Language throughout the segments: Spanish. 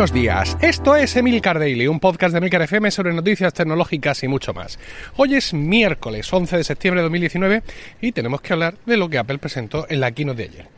Buenos días, esto es Emilcar Daily, un podcast de Emilcar FM sobre noticias tecnológicas y mucho más. Hoy es miércoles 11 de septiembre de 2019 y tenemos que hablar de lo que Apple presentó en la keynote de ayer.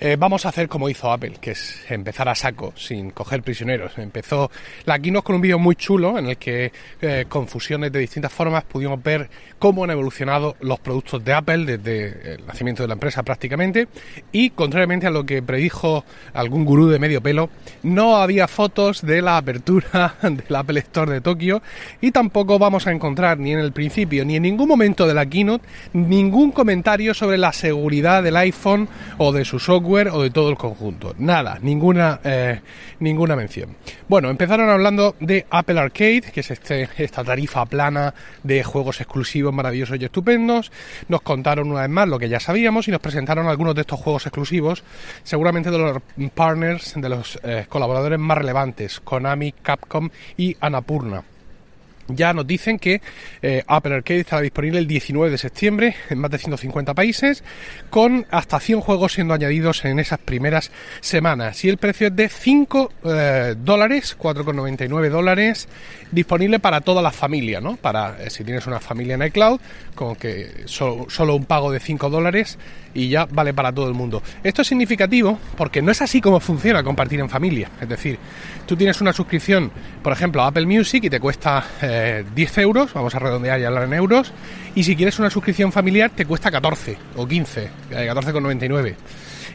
Eh, vamos a hacer como hizo Apple, que es empezar a saco, sin coger prisioneros. Empezó la keynote con un vídeo muy chulo en el que, eh, con fusiones de distintas formas, pudimos ver cómo han evolucionado los productos de Apple desde el nacimiento de la empresa prácticamente. Y, contrariamente a lo que predijo algún gurú de medio pelo, no había fotos de la apertura del Apple Store de Tokio y tampoco vamos a encontrar ni en el principio ni en ningún momento de la keynote ningún comentario sobre la seguridad del iPhone o de su software o de todo el conjunto. Nada, ninguna, eh, ninguna mención. Bueno, empezaron hablando de Apple Arcade, que es este, esta tarifa plana de juegos exclusivos maravillosos y estupendos. Nos contaron una vez más lo que ya sabíamos y nos presentaron algunos de estos juegos exclusivos, seguramente de los partners, de los eh, colaboradores más relevantes, Konami, Capcom y Anapurna. Ya nos dicen que eh, Apple Arcade estará disponible el 19 de septiembre en más de 150 países, con hasta 100 juegos siendo añadidos en esas primeras semanas. Y el precio es de 5 eh, dólares, 4,99 dólares, disponible para toda la familia, ¿no? Para eh, si tienes una familia en iCloud, con que solo un pago de 5 dólares y ya vale para todo el mundo. Esto es significativo porque no es así como funciona compartir en familia. Es decir, tú tienes una suscripción, por ejemplo, a Apple Music y te cuesta 10 euros, vamos a redondear y hablar en euros, y si quieres una suscripción familiar te cuesta 14 o 15, 14,99. Eh,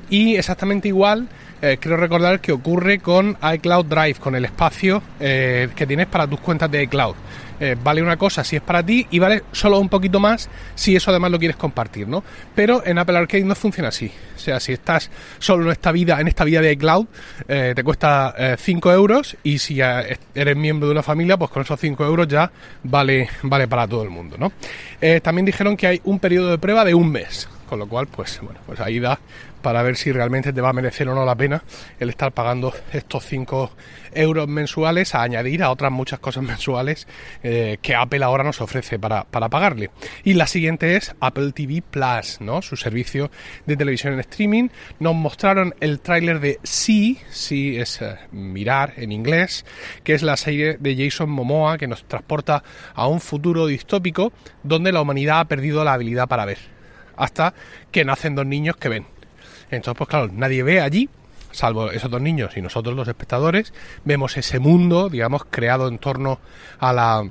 y exactamente igual, eh, quiero recordar que ocurre con iCloud Drive, con el espacio eh, que tienes para tus cuentas de iCloud. Eh, vale una cosa si es para ti y vale solo un poquito más si eso además lo quieres compartir, ¿no? Pero en Apple Arcade no funciona así. O sea, si estás solo en esta vida, en esta vida de iCloud, te cuesta 5 euros y si eres miembro de una familia, pues con esos 5 euros ya vale, vale para todo el mundo, ¿no? también dijeron que hay un periodo de prueba de un mes con lo cual pues bueno pues ahí da para ver si realmente te va a merecer o no la pena el estar pagando estos 5 euros mensuales a añadir a otras muchas cosas mensuales eh, que Apple ahora nos ofrece para, pagarle. Y la siguiente es Apple TV Plus, ¿no? Su servicio de televisión en streaming. Nos mostraron el tráiler de Sí, Sí es eh, mirar en inglés, que es la serie de Jason Momoa que nos transporta a un futuro distópico donde la humanidad ha perdido la habilidad para ver hasta que nacen dos niños que ven. Entonces, pues claro, nadie ve allí, salvo esos dos niños y nosotros los espectadores, vemos ese mundo, digamos, creado en torno a la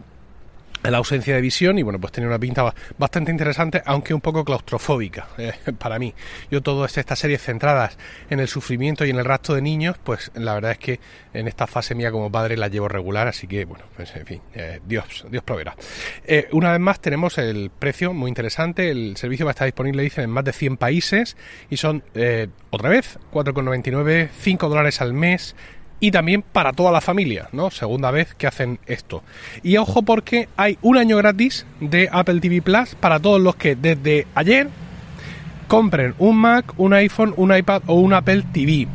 la ausencia de visión y bueno pues tenía una pinta bastante interesante aunque un poco claustrofóbica eh, para mí. Yo todas estas series centradas en el sufrimiento y en el rastro de niños pues la verdad es que en esta fase mía como padre la llevo regular así que bueno pues en fin eh, Dios Dios proveerá. Eh, una vez más tenemos el precio muy interesante el servicio va a estar disponible dicen en más de 100 países y son otra vez 4,99 5 dólares al mes y también para toda la familia, ¿no? Segunda vez que hacen esto. Y ojo porque hay un año gratis de Apple TV Plus para todos los que desde ayer compren un Mac, un iPhone, un iPad o un Apple TV.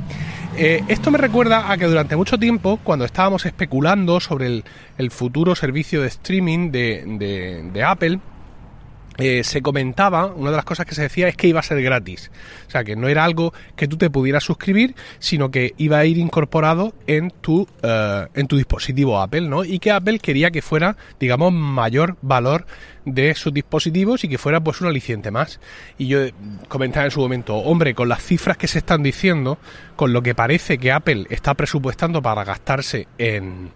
Eh, esto me recuerda a que durante mucho tiempo, cuando estábamos especulando sobre el, futuro servicio de streaming de, de Apple, eh, se comentaba, una de las cosas que se decía es que iba a ser gratis. O sea, que no era algo que tú te pudieras suscribir, sino que iba a ir incorporado en tu, eh, en tu dispositivo Apple, ¿no? Y que Apple quería que fuera, digamos, mayor valor de sus dispositivos y que fuera pues un aliciente más. Y yo comentaba en su momento, hombre, con las cifras que se están diciendo, con lo que parece que Apple está presupuestando para gastarse en,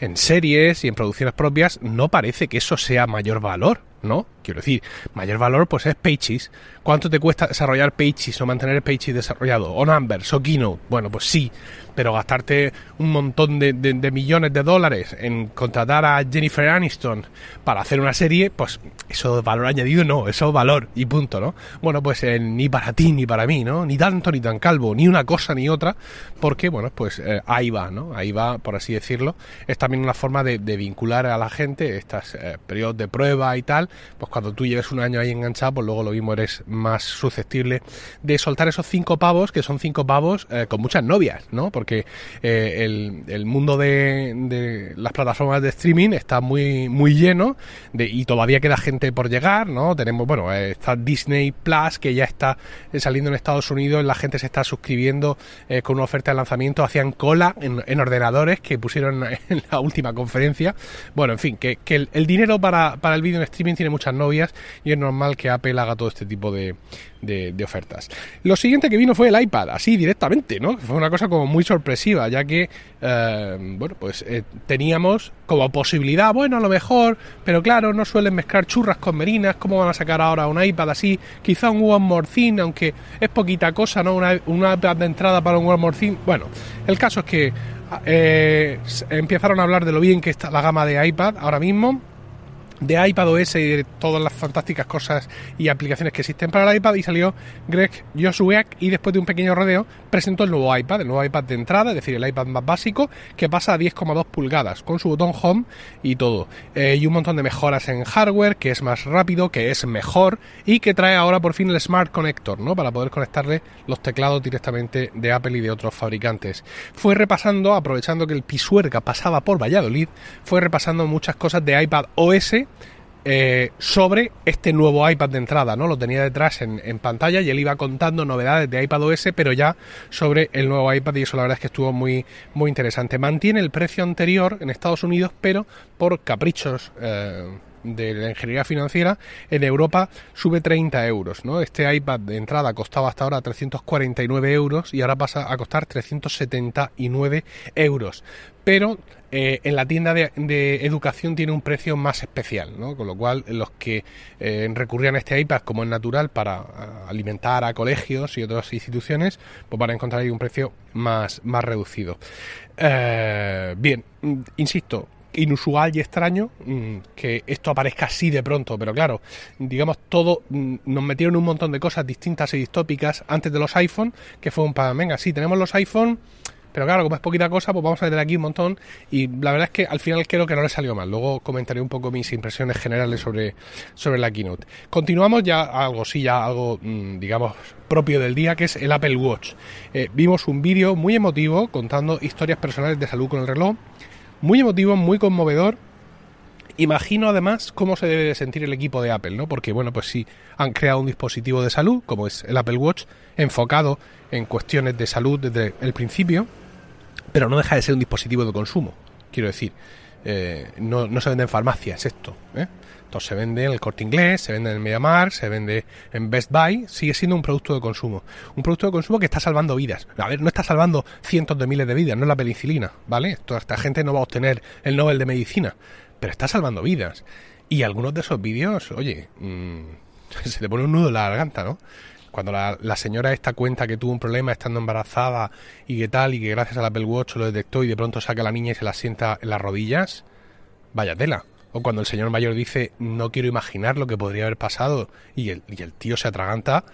en series y en producciones propias, no parece que eso sea mayor valor. ¿No? Quiero decir, mayor valor pues es Pages. ¿Cuánto te cuesta desarrollar Pages o mantener Pages desarrollado? O Numbers o Keynote. Bueno, pues sí, pero gastarte un montón de, millones de dólares en contratar a Jennifer Aniston para hacer una serie, pues eso valor añadido no, eso valor y punto, ¿no? Bueno, pues eh, ni para ti ni para mí, ¿no? Ni tanto ni tan calvo, ni una cosa ni otra, porque, bueno, pues eh, ahí va, ¿no? Ahí va, por así decirlo. Es también una forma de, vincular a la gente estos eh, periodos de prueba y tal, pues cuando tú lleves un año ahí enganchado, pues luego lo mismo eres más susceptible de soltar esos cinco pavos, que son cinco pavos eh, con muchas novias, ¿no? Porque eh, el, mundo de, las plataformas de streaming está muy, muy lleno de, y todavía queda gente por llegar, ¿no? Tenemos, bueno, eh, está Disney Plus, que ya está saliendo en Estados Unidos, la gente se está suscribiendo con una oferta de lanzamiento, hacían cola en, ordenadores que pusieron en la última conferencia. Bueno, en fin, que, el, dinero para, para el vídeo en streaming tiene muchas novias y es normal que Apple haga todo este tipo de, ofertas. Lo siguiente que vino fue el iPad, así directamente, ¿no? Fue una cosa como muy sorpresiva, ya que, eh, bueno, pues eh, teníamos como posibilidad, bueno, a lo mejor, pero claro, no suelen mezclar churras con merinas, ¿cómo van a sacar ahora un iPad así? Quizá un One More Thing, aunque es poquita cosa, ¿no? Una, iPad de entrada para un One More Thing. Bueno, el caso es que eh, empezaron a hablar de lo bien que está la gama de iPad ahora mismo de iPad OS y de todas las fantásticas cosas y aplicaciones que existen para el iPad y salió Greg Josuek y después de un pequeño rodeo presentó el nuevo iPad, el nuevo iPad de entrada, es decir, el iPad más básico que pasa a 10,2 pulgadas con su botón Home y todo. Eh, y un montón de mejoras en hardware, que es más rápido, que es mejor y que trae ahora por fin el Smart Connector, ¿no? Para poder conectarle los teclados directamente de Apple y de otros fabricantes. Fue repasando, aprovechando que el Pisuerga pasaba por Valladolid, fue repasando muchas cosas de iPad OS eh, sobre este nuevo iPad de entrada, ¿no? Lo tenía detrás en, pantalla y él iba contando novedades de iPad OS, pero ya sobre el nuevo iPad y eso la verdad es que estuvo muy, muy interesante. Mantiene el precio anterior en Estados Unidos, pero por caprichos eh, de la ingeniería financiera, en Europa sube 30 euros, ¿no? Este iPad de entrada costaba hasta ahora 349 euros y ahora pasa a costar 379 euros. Pero eh, en la tienda de, educación tiene un precio más especial, ¿no? con lo cual los que eh, recurrían a este iPad como es natural para alimentar a colegios y otras instituciones, pues van a encontrar ahí un precio más, más reducido. Eh, bien, mm, insisto, inusual y extraño mm, que esto aparezca así de pronto, pero claro, digamos todo, mm, nos metieron un montón de cosas distintas y distópicas antes de los iPhone, que fue un pan, venga, sí, tenemos los iPhone pero claro, como es poquita cosa, pues vamos a meter aquí un montón. Y la verdad es que al final creo que no le salió mal. Luego comentaré un poco mis impresiones generales sobre, sobre la keynote. Continuamos ya algo, sí, ya algo, mm, digamos, propio del día, que es el Apple Watch. Eh, vimos un vídeo muy emotivo contando historias personales de salud con el reloj. Muy emotivo, muy conmovedor. Imagino además cómo se debe de sentir el equipo de Apple, ¿no? Porque, bueno, pues sí, han creado un dispositivo de salud, como es el Apple Watch, enfocado en cuestiones de salud desde el principio pero no deja de ser un dispositivo de consumo. Quiero decir, eh, no, se vende en farmacias esto. ¿eh? Entonces se vende en el corte inglés, se vende en Mediamar, se vende en Best Buy, sigue siendo un producto de consumo. Un producto de consumo que está salvando vidas. A ver, no está salvando cientos de miles de vidas, no es la penicilina, ¿vale? Toda esta gente no va a obtener el Nobel de Medicina, pero está salvando vidas. Y algunos de esos vídeos, oye, mm, se te pone un nudo en la garganta, ¿no? Cuando la, señora esta cuenta que tuvo un problema estando embarazada y que tal, y que gracias al Apple Watch lo detectó y de pronto saca a la niña y se la sienta en las rodillas, vaya tela. O cuando el señor mayor dice, no quiero imaginar lo que podría haber pasado, y el, y el tío se atraganta,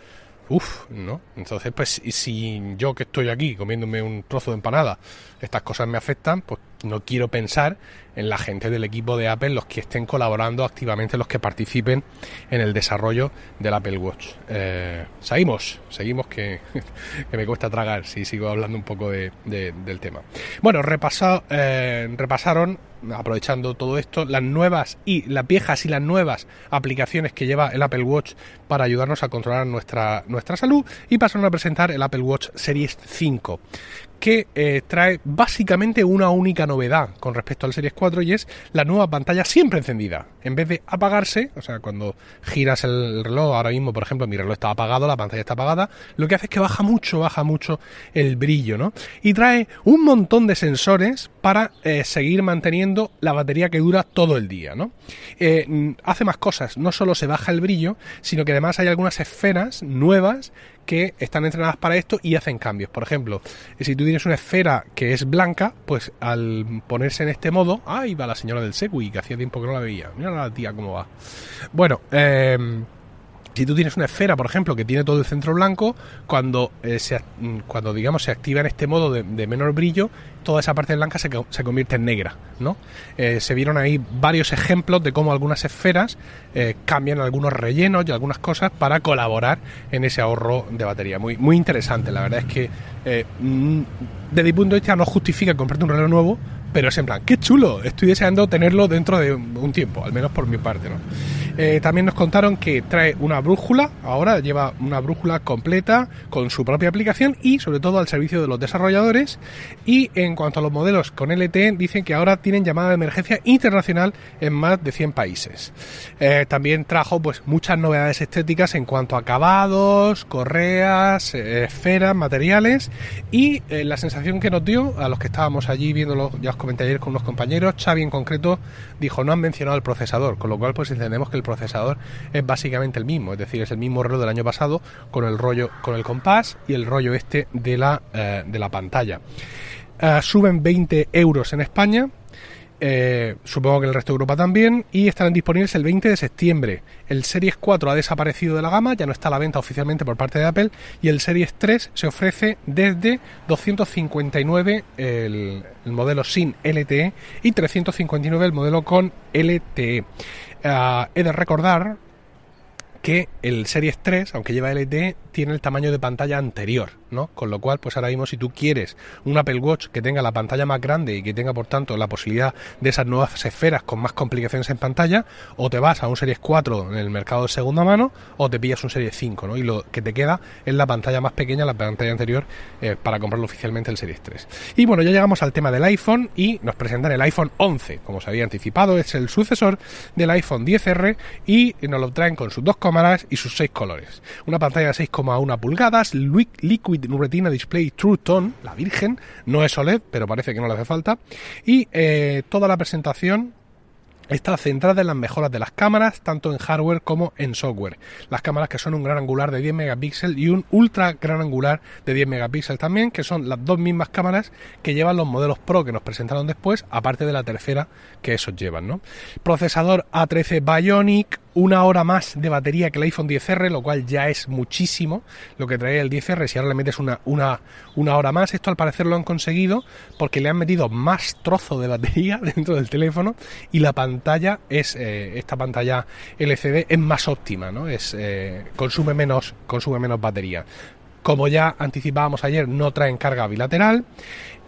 uff, ¿no? Entonces, pues si yo que estoy aquí comiéndome un trozo de empanada, estas cosas me afectan, pues no quiero pensar en la gente del equipo de Apple, los que estén colaborando activamente, los que participen en el desarrollo del Apple Watch. Eh, seguimos, seguimos que, me cuesta tragar si sigo hablando un poco de, del tema. Bueno, repasado, eh, repasaron, aprovechando todo esto, las nuevas y las viejas y las nuevas aplicaciones que lleva el Apple Watch para ayudarnos a controlar nuestra, nuestra salud y pasaron a presentar el Apple Watch Series 5 que eh, trae básicamente una única novedad con respecto al Series 4 y es la nueva pantalla siempre encendida. En vez de apagarse, o sea, cuando giras el reloj, ahora mismo, por ejemplo, mi reloj está apagado, la pantalla está apagada, lo que hace es que baja mucho, baja mucho el brillo, ¿no? Y trae un montón de sensores para eh, seguir manteniendo la batería que dura todo el día, ¿no? Eh, hace más cosas, no solo se baja el brillo, sino que además hay algunas esferas nuevas que están entrenadas para esto y hacen cambios. Por ejemplo, si tú tienes una esfera que es blanca, pues al ponerse en este modo, ahí va la señora del Segui, que hacía tiempo que no la veía. Mira la tía cómo va. Bueno, eh, si tú tienes una esfera, por ejemplo, que tiene todo el centro blanco, cuando, eh, se, mm, cuando digamos se activa en este modo de, menor brillo, toda esa parte blanca se, se convierte en negra, ¿no? Eh, se vieron ahí varios ejemplos de cómo algunas esferas eh, cambian algunos rellenos y algunas cosas para colaborar en ese ahorro de batería. Muy, muy interesante, la verdad es que mm, desde mi punto de vista no justifica comprarte un reloj nuevo, pero es en plan, qué chulo, estoy deseando tenerlo dentro de un tiempo, al menos por mi parte, ¿no? Eh, también nos contaron que trae una brújula, ahora lleva una brújula completa con su propia aplicación y sobre todo al servicio de los desarrolladores. Y en cuanto a los modelos con LTE, dicen que ahora tienen llamada de emergencia internacional en más de 100 países. Eh, también trajo pues muchas novedades estéticas en cuanto a acabados, correas, eh, esferas, materiales y la sensación que nos dio a los que estábamos allí viéndolo, ya os comenté ayer con unos compañeros, Xavi en concreto dijo no han mencionado el procesador, con lo cual pues entendemos que el procesador es básicamente el mismo, es decir, es el mismo reloj del año pasado con el rollo, con el compás y el rollo este de la, eh, de la pantalla. Eh, suben 20 euros en España, eh, supongo que en el resto de Europa también, y estarán disponibles el 20 de septiembre. El Series 4 ha desaparecido de la gama, ya no está a la venta oficialmente por parte de Apple, y el Series 3 se ofrece desde 259 el, el modelo sin LTE y 359 el modelo con LTE. Ah, he de recordar que el Series 3, aunque lleva LTE, tiene el tamaño de pantalla anterior, ¿no? Con lo cual, pues ahora mismo si tú quieres un Apple Watch que tenga la pantalla más grande y que tenga por tanto la posibilidad de esas nuevas esferas con más complicaciones en pantalla, o te vas a un Series 4 en el mercado de segunda mano, o te pillas un Series 5, ¿no? Y lo que te queda es la pantalla más pequeña, la pantalla anterior, eh, para comprarlo oficialmente el Series 3. Y bueno, ya llegamos al tema del iPhone y nos presentan el iPhone 11, como se había anticipado, es el sucesor del iPhone 10R y nos lo traen con sus dos cámaras y sus seis colores. Una pantalla de 6, a una pulgadas, Liquid Retina Display True Tone, la Virgen, no es OLED, pero parece que no le hace falta, y eh, toda la presentación está centrada en las mejoras de las cámaras, tanto en hardware como en software. Las cámaras que son un gran angular de 10 megapíxeles y un ultra gran angular de 10 megapíxeles también, que son las dos mismas cámaras que llevan los modelos Pro que nos presentaron después, aparte de la tercera que esos llevan. ¿no? Procesador A13 Bionic, una hora más de batería que el iPhone 10R, lo cual ya es muchísimo lo que trae el 10R. Si ahora le metes una, una, una hora más, esto al parecer lo han conseguido porque le han metido más trozo de batería dentro del teléfono y la pantalla es, eh, esta pantalla LCD es más óptima, ¿no? Es, eh, consume, menos, consume menos batería. Como ya anticipábamos ayer, no traen carga bilateral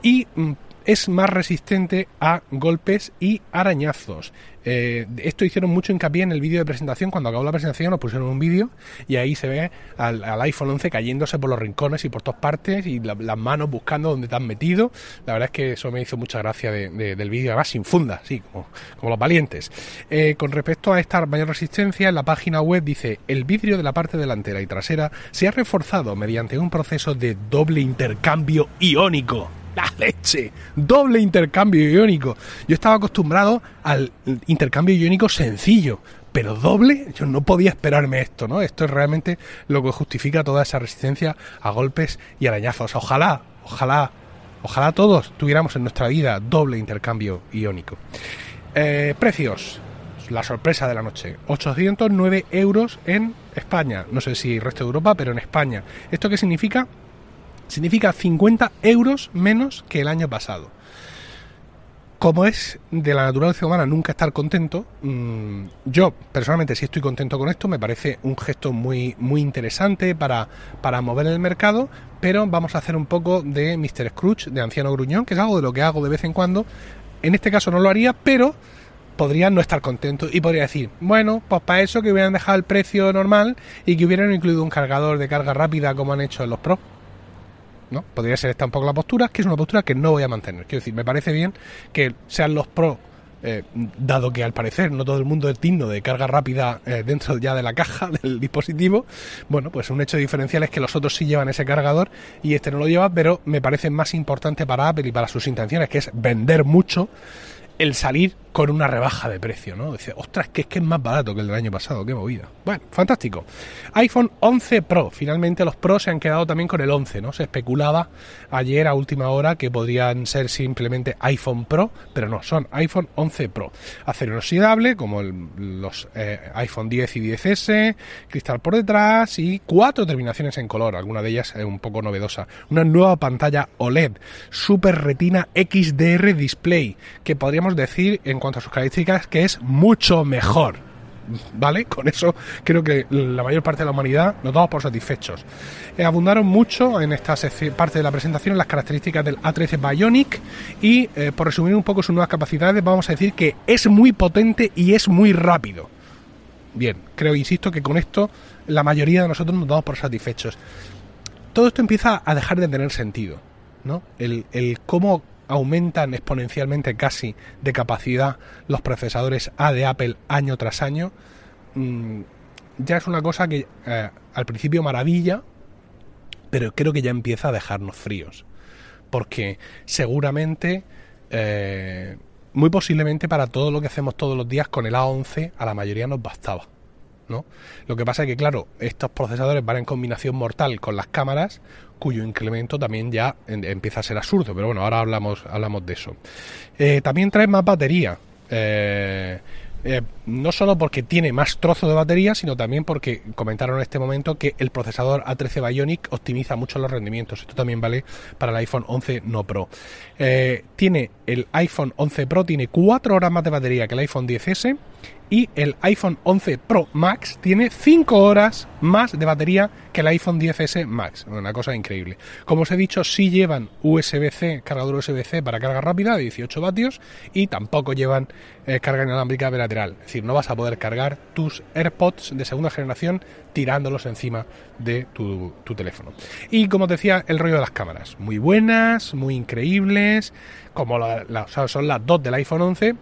y mm, es más resistente a golpes y arañazos. Eh, esto hicieron mucho hincapié en el vídeo de presentación. Cuando acabó la presentación nos pusieron un vídeo y ahí se ve al, iPhone 11 cayéndose por los rincones y por todas partes y las manos buscando donde te han metido. La verdad es que eso me hizo mucha gracia del vídeo, además sin funda, sí, como, los valientes. Eh, con respecto a esta mayor resistencia, en la página web dice el vidrio de la parte delantera y trasera se ha reforzado mediante un proceso de doble intercambio iónico la leche, doble intercambio iónico. Yo estaba acostumbrado al intercambio iónico sencillo, pero doble, yo no podía esperarme esto, ¿no? Esto es realmente lo que justifica toda esa resistencia a golpes y arañazos. Ojalá, ojalá, ojalá todos tuviéramos en nuestra vida doble intercambio iónico. Eh, precios, la sorpresa de la noche, 809 euros en España, no sé si el resto de Europa, pero en España. ¿Esto qué significa? Significa 50 euros menos que el año pasado. Como es de la naturaleza humana nunca estar contento, mm, yo personalmente sí estoy contento con esto, me parece un gesto muy, muy interesante para, para mover el mercado, pero vamos a hacer un poco de Mr. Scrooge, de Anciano Gruñón, que es algo de lo que hago de vez en cuando. En este caso no lo haría, pero podría no estar contento y podría decir, bueno, pues para eso que hubieran dejado el precio normal y que hubieran incluido un cargador de carga rápida como han hecho los Pro. ¿No? Podría ser esta un poco la postura, que es una postura que no voy a mantener. Quiero decir, me parece bien que sean los pros eh, dado que al parecer no todo el mundo es digno de carga rápida eh, dentro ya de la caja del dispositivo, bueno, pues un hecho diferencial es que los otros sí llevan ese cargador y este no lo lleva, pero me parece más importante para Apple y para sus intenciones, que es vender mucho, el salir con una rebaja de precio, ¿no? Dice, ostras, que es que es más barato que el del año pasado, qué movida. Bueno, fantástico. iPhone 11 Pro, finalmente los Pro se han quedado también con el 11, ¿no? Se especulaba ayer a última hora que podrían ser simplemente iPhone Pro, pero no, son iPhone 11 Pro. Acero inoxidable, como los eh, iPhone 10 y 10S, cristal por detrás y cuatro terminaciones en color, alguna de ellas es un poco novedosa. Una nueva pantalla OLED, Super Retina XDR Display, que podríamos decir en cuanto a sus características que es mucho mejor. ¿Vale? Con eso creo que la mayor parte de la humanidad nos damos por satisfechos. Eh, abundaron mucho en esta parte de la presentación las características del A13 Bionic y eh, por resumir un poco sus nuevas capacidades vamos a decir que es muy potente y es muy rápido. Bien, creo, insisto, que con esto la mayoría de nosotros nos damos por satisfechos. Todo esto empieza a dejar de tener sentido, ¿no? El, el cómo aumentan exponencialmente casi de capacidad los procesadores A de Apple año tras año, mm, ya es una cosa que eh, al principio maravilla, pero creo que ya empieza a dejarnos fríos. Porque seguramente, eh, muy posiblemente para todo lo que hacemos todos los días con el A11, a la mayoría nos bastaba. ¿No? Lo que pasa es que, claro, estos procesadores van en combinación mortal con las cámaras, cuyo incremento también ya empieza a ser absurdo, pero bueno, ahora hablamos, hablamos de eso. Eh, también trae más batería. Eh, eh, no solo porque tiene más trozo de batería, sino también porque comentaron en este momento que el procesador A13 Bionic optimiza mucho los rendimientos. Esto también vale para el iPhone 11 no Pro. tiene el iPhone 11 Pro tiene 4 horas más de batería que el iPhone 10S y el iPhone 11 Pro Max tiene 5 horas más de batería que el iPhone 10S Max. Una cosa increíble. Como os he dicho, sí llevan USB-C, cargador USB-C para carga rápida de 18 vatios y tampoco llevan eh, carga inalámbrica bilateral. Decir, no vas a poder cargar tus AirPods de segunda generación tirándolos encima de tu, teléfono. Y como os decía, el rollo de las cámaras. Muy buenas, muy increíbles, como son las dos del iPhone 11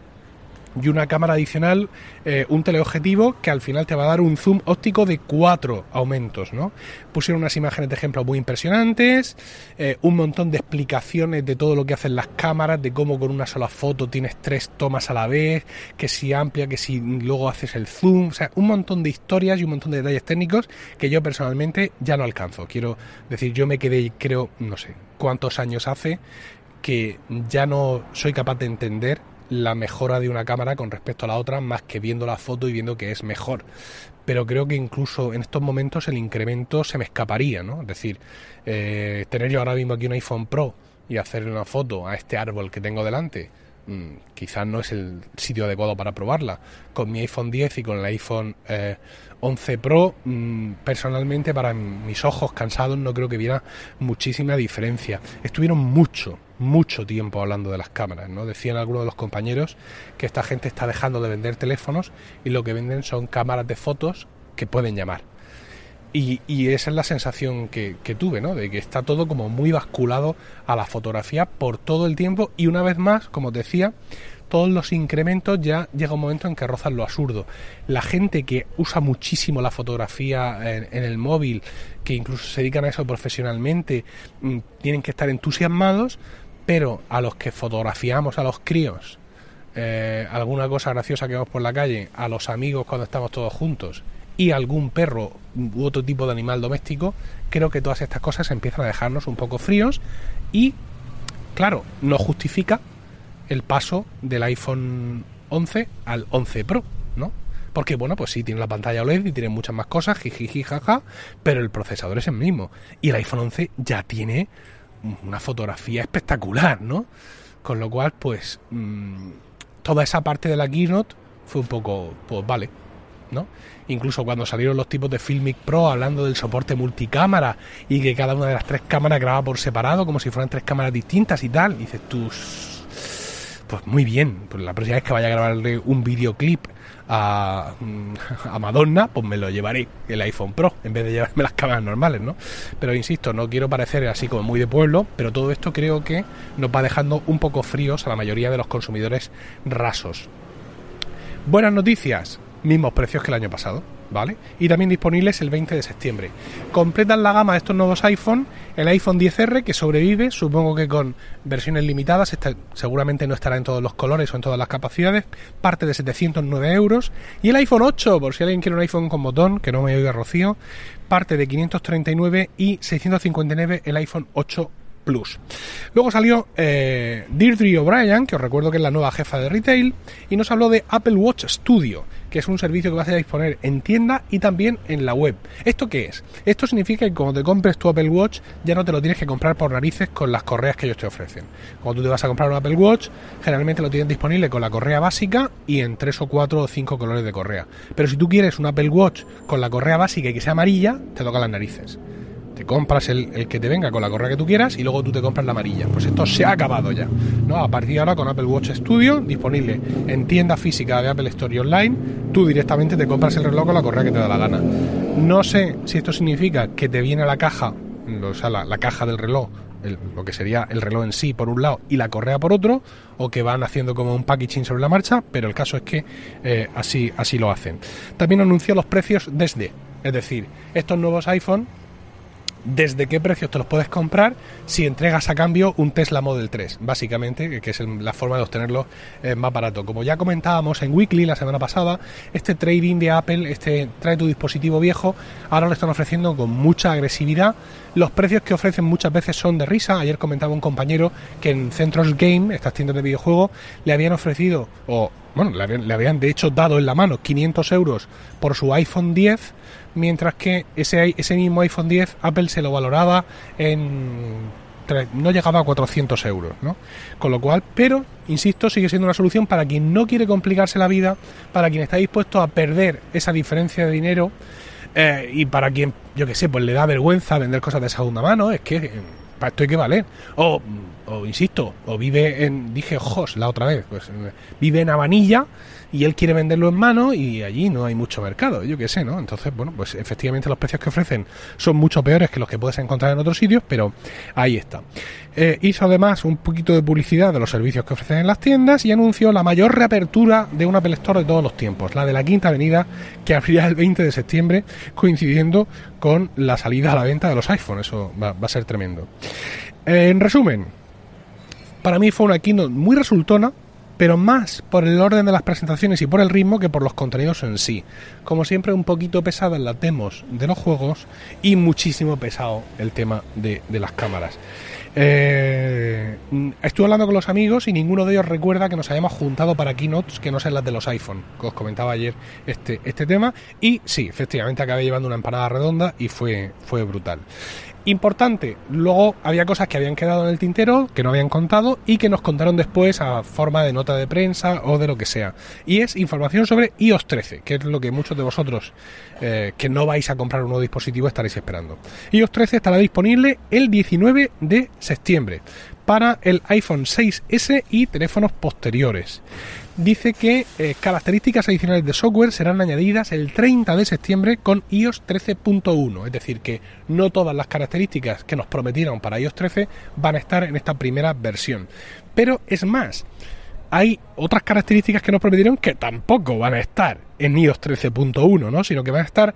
y una cámara adicional, eh, un teleobjetivo que al final te va a dar un zoom óptico de cuatro aumentos, ¿no? Pusieron unas imágenes de ejemplo muy impresionantes, eh, un montón de explicaciones de todo lo que hacen las cámaras, de cómo con una sola foto tienes tres tomas a la vez, que si amplia, que si luego haces el zoom, o sea, un montón de historias y un montón de detalles técnicos que yo personalmente ya no alcanzo. Quiero decir, yo me quedé, creo, no sé cuántos años hace que ya no soy capaz de entender la mejora de una cámara con respecto a la otra, más que viendo la foto y viendo que es mejor. Pero creo que incluso en estos momentos el incremento se me escaparía, ¿no? Es decir, eh, tener yo ahora mismo aquí un iPhone Pro y hacer una foto a este árbol que tengo delante, quizás no es el sitio adecuado para probarla. Con mi iPhone 10 y con el iPhone 11 eh, Pro, mm, personalmente para mis ojos cansados no creo que viera muchísima diferencia. Estuvieron mucho, mucho tiempo hablando de las cámaras, ¿no? Decían algunos de los compañeros que esta gente está dejando de vender teléfonos y lo que venden son cámaras de fotos que pueden llamar. Y, esa es la sensación que, tuve, ¿no? De que está todo como muy basculado a la fotografía por todo el tiempo y una vez más, como decía, todos los incrementos ya llega un momento en que rozan lo absurdo. La gente que usa muchísimo la fotografía en, el móvil, que incluso se dedican a eso profesionalmente, mm, tienen que estar entusiasmados pero a los que fotografiamos a los críos, eh, alguna cosa graciosa que vemos por la calle, a los amigos cuando estamos todos juntos y algún perro u otro tipo de animal doméstico, creo que todas estas cosas empiezan a dejarnos un poco fríos y, claro, no justifica el paso del iPhone 11 al 11 Pro, ¿no? Porque, bueno, pues sí, tiene la pantalla OLED y tiene muchas más cosas, jiji, jaja, pero el procesador es el mismo. Y el iPhone 11 ya tiene una fotografía espectacular, ¿no? Con lo cual, pues, mm, toda esa parte de la keynote fue un poco, pues vale, ¿no? Incluso cuando salieron los tipos de Filmic Pro hablando del soporte multicámara y que cada una de las tres cámaras grababa por separado, como si fueran tres cámaras distintas y tal, dices tú, pues muy bien, pues la próxima vez que vaya a grabarle un videoclip a, a, Madonna, pues me lo llevaré el iPhone Pro en vez de llevarme las cámaras normales, ¿no? Pero insisto, no quiero parecer así como muy de pueblo, pero todo esto creo que nos va dejando un poco fríos a la mayoría de los consumidores rasos. Buenas noticias, mismos precios que el año pasado. ¿vale? Y también disponibles el 20 de septiembre. Completan la gama de estos nuevos iPhone el iPhone 10R que sobrevive, supongo que con versiones limitadas, seguramente no estará en todos los colores o en todas las capacidades, parte de 709 euros. Y el iPhone 8, por si alguien quiere un iPhone con botón, que no me oiga Rocío, parte de 539 y 659 el iPhone 8 Plus. Luego salió eh, Deirdre O'Brien, que os recuerdo que es la nueva jefa de retail, y nos habló de Apple Watch Studio, que es un servicio que vas a disponer en tienda y también en la web. ¿Esto qué es? Esto significa que cuando te compres tu Apple Watch ya no te lo tienes que comprar por narices con las correas que ellos te ofrecen. Cuando tú te vas a comprar un Apple Watch, generalmente lo tienen disponible con la correa básica y en tres o cuatro o cinco colores de correa. Pero si tú quieres un Apple Watch con la correa básica y que sea amarilla, te toca las narices compras el, que te venga con la correa que tú quieras y luego tú te compras la amarilla. Pues esto se ha acabado ya. ¿no? A partir de ahora con Apple Watch Studio, disponible en tienda física de Apple Store y online, tú directamente te compras el reloj con la correa que te da la gana. No sé si esto significa que te viene la caja, o sea, la, caja del reloj, lo que sería el reloj en sí por un lado y la correa por otro, o que van haciendo como un packaging sobre la marcha, pero el caso es que eh, así, así lo hacen. También anunció los precios desde, es decir, estos nuevos iPhone desde qué precios te los puedes comprar si entregas a cambio un Tesla Model 3, básicamente, que es la forma de obtenerlo eh, más barato. Como ya comentábamos en Weekly la semana pasada, este trading de Apple, este trae tu dispositivo viejo, ahora lo están ofreciendo con mucha agresividad. Los precios que ofrecen muchas veces son de risa. Ayer comentaba un compañero que en Centros Game, estas tiendas de videojuegos, le habían ofrecido, o bueno, le habían, le habían de hecho dado en la mano 500 euros por su iPhone 10 mientras que ese, ese mismo iPhone 10 Apple se lo valoraba en no llegaba a 400 euros, ¿no? Con lo cual, pero, insisto, sigue siendo una solución para quien no quiere complicarse la vida, para quien está dispuesto a perder esa diferencia de dinero eh, y para quien, yo que sé, pues le da vergüenza vender cosas de segunda mano, es que eh, para esto hay que valer. O, o insisto, o vive en, dije ojos la otra vez, pues vive en Avanilla y él quiere venderlo en mano y allí no hay mucho mercado, yo qué sé, ¿no? Entonces, bueno, pues efectivamente los precios que ofrecen son mucho peores que los que puedes encontrar en otros sitios, pero ahí está. Eh, hizo además un poquito de publicidad de los servicios que ofrecen en las tiendas y anunció la mayor reapertura de un Apple de todos los tiempos, la de la Quinta Avenida, que abrirá el 20 de septiembre, coincidiendo con la salida a la venta de los iPhones. Eso va, a ser tremendo. en resumen, para mí fue una keynote muy resultona, pero más por el orden de las presentaciones y por el ritmo que por los contenidos en sí. Como siempre, un poquito pesada en las demos de los juegos y muchísimo pesado el tema de, las cámaras. Eh, estuve hablando con los amigos y ninguno de ellos recuerda que nos hayamos juntado para keynotes que no sean las de los iPhone, que os comentaba ayer este, este tema. Y sí, efectivamente acabé llevando una empanada redonda y fue, fue brutal. Importante, luego había cosas que habían quedado en el tintero, que no habían contado y que nos contaron después a forma de nota de prensa o de lo que sea. Y es información sobre iOS 13, que es lo que muchos de vosotros eh, que no vais a comprar un nuevo dispositivo estaréis esperando. iOS 13 estará disponible el 19 de septiembre para el iPhone 6S y teléfonos posteriores dice que eh, características adicionales de software serán añadidas el 30 de septiembre con iOS 13.1, es decir, que no todas las características que nos prometieron para iOS 13 van a estar en esta primera versión. Pero es más, hay otras características que nos prometieron que tampoco van a estar en iOS 13.1, ¿no? sino que van a estar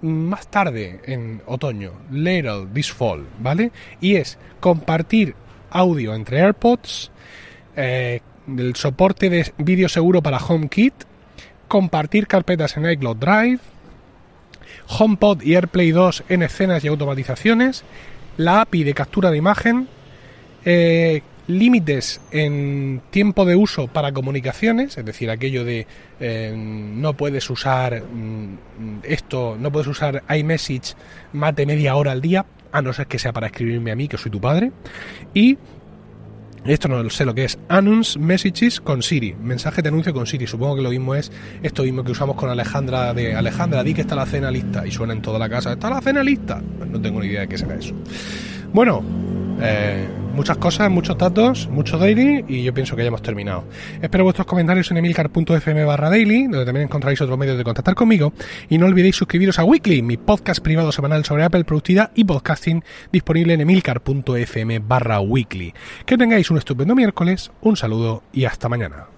más tarde en otoño, later this fall, ¿vale? Y es compartir audio entre AirPods, eh, el soporte de vídeo seguro para HomeKit, compartir carpetas en iCloud Drive, HomePod y AirPlay 2 en escenas y automatizaciones, la API de captura de imagen, eh, límites en tiempo de uso para comunicaciones, es decir, aquello de eh, no puedes usar mm, esto, no puedes usar iMessage más de media hora al día, a no ser que sea para escribirme a mí, que soy tu padre, y esto no sé lo que es. Announce Messages con Siri. Mensaje de anuncio con Siri. Supongo que lo mismo es esto mismo que usamos con Alejandra de Alejandra, di que está la cena lista. Y suena en toda la casa. ¿Está la cena lista? No tengo ni idea de qué será eso. Bueno, eh, muchas cosas, muchos datos, mucho daily y yo pienso que ya hemos terminado. Espero vuestros comentarios en emilcar.fm barra daily, donde también encontraréis otros medios de contactar conmigo. Y no olvidéis suscribiros a Weekly, mi podcast privado semanal sobre Apple Productividad y podcasting disponible en emilcar.fm barra weekly. Que tengáis un estupendo miércoles, un saludo y hasta mañana.